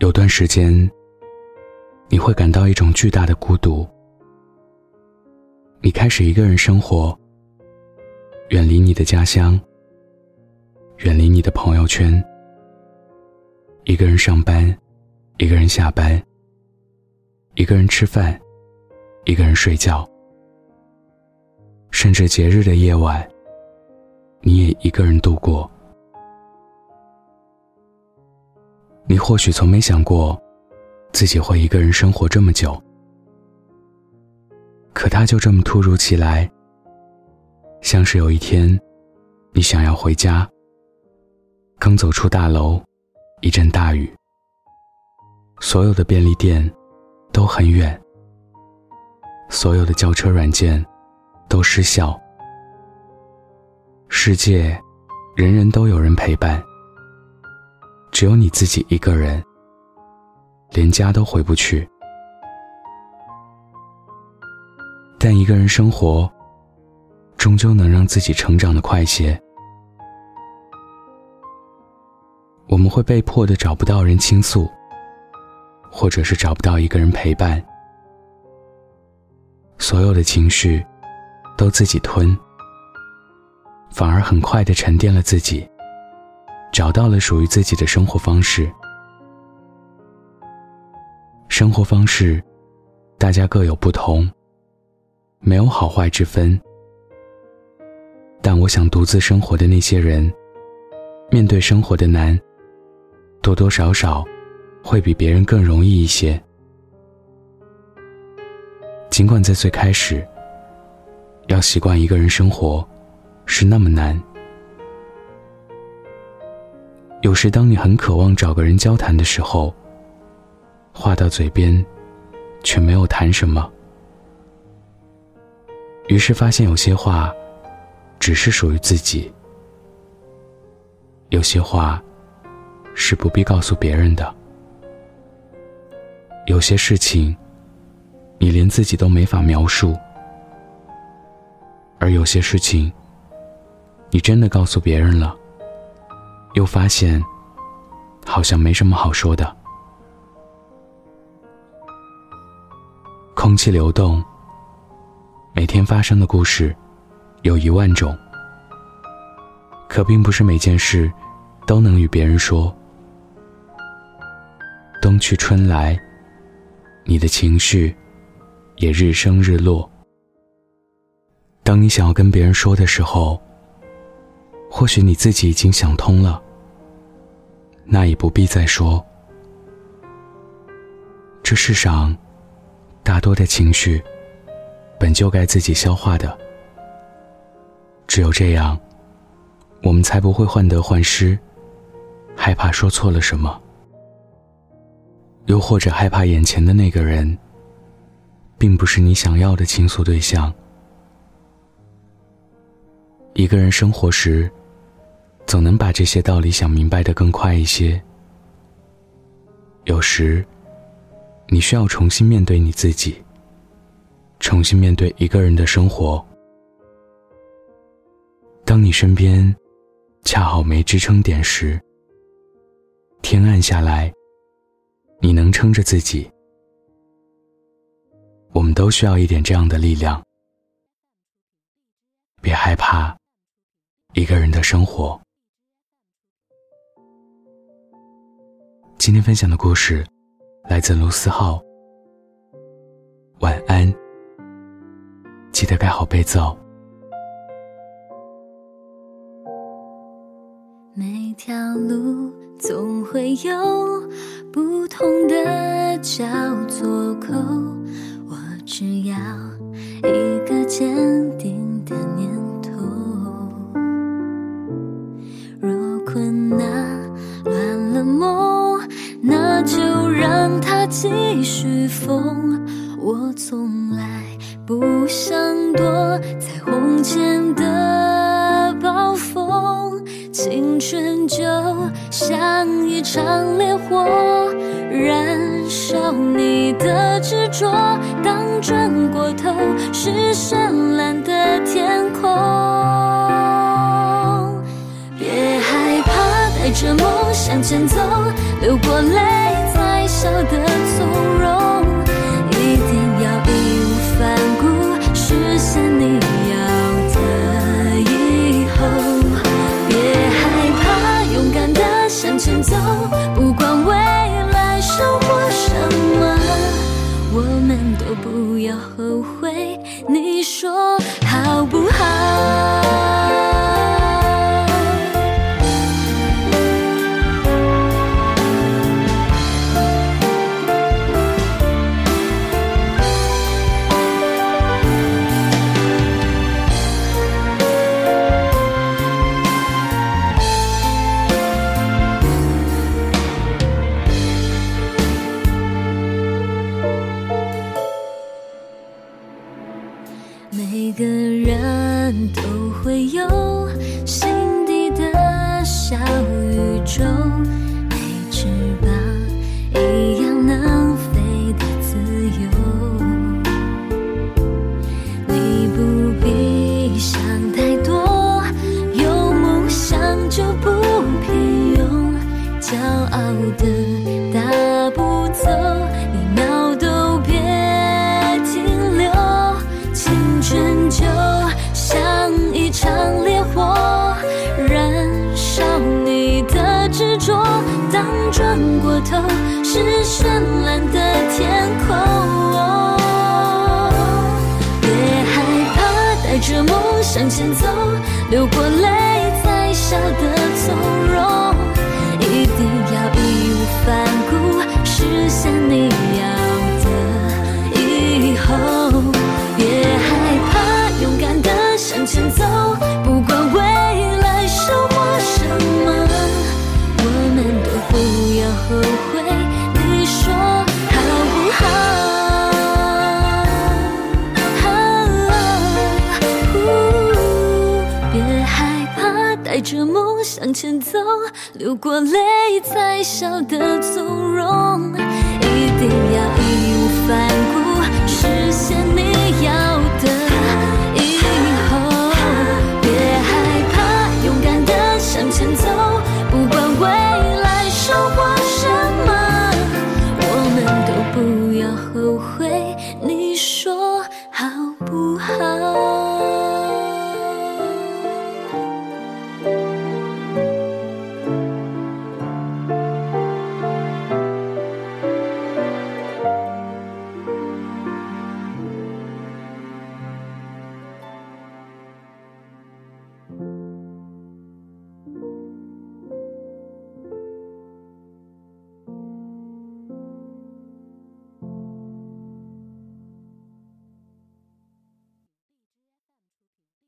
有段时间，你会感到一种巨大的孤独。你开始一个人生活，远离你的家乡，远离你的朋友圈，一个人上班，一个人下班，一个人吃饭，一个人睡觉，甚至节日的夜晚，你也一个人度过。你或许从没想过，自己会一个人生活这么久，可他就这么突如其来，像是有一天，你想要回家，刚走出大楼，一阵大雨，所有的便利店都很远，所有的叫车软件都失效，世界，人人都有人陪伴。只有你自己一个人，连家都回不去。但一个人生活，终究能让自己成长的快些。我们会被迫的找不到人倾诉，或者是找不到一个人陪伴，所有的情绪都自己吞，反而很快的沉淀了自己。找到了属于自己的生活方式。生活方式，大家各有不同，没有好坏之分。但我想，独自生活的那些人，面对生活的难，多多少少会比别人更容易一些。尽管在最开始，要习惯一个人生活，是那么难。有时，当你很渴望找个人交谈的时候，话到嘴边，却没有谈什么。于是发现有些话，只是属于自己；有些话，是不必告诉别人的；有些事情，你连自己都没法描述；而有些事情，你真的告诉别人了。又发现，好像没什么好说的。空气流动，每天发生的故事有一万种，可并不是每件事都能与别人说。冬去春来，你的情绪也日升日落。当你想要跟别人说的时候。或许你自己已经想通了，那也不必再说。这世上，大多的情绪，本就该自己消化的。只有这样，我们才不会患得患失，害怕说错了什么，又或者害怕眼前的那个人，并不是你想要的倾诉对象。一个人生活时。总能把这些道理想明白的更快一些。有时，你需要重新面对你自己，重新面对一个人的生活。当你身边恰好没支撑点时，天暗下来，你能撑着自己。我们都需要一点这样的力量。别害怕一个人的生活。今天分享的故事来自卢思浩。晚安，记得盖好被子哦。每条路总会有不同的交错口，我只要一个坚定风。我从来不想躲在红前的暴风，青春就像一场烈火，燃烧你的执着。当转过头是绚烂的天空，别害怕，带着梦向前走。流过泪，才笑得都不要后悔。你说好不好？每个人都会有心底的小宇宙，是绚烂的天空。别害怕，带着梦向前走，流过泪才笑得从容。一定要义无反顾，实现你带着梦向前走，流过泪才笑得从容。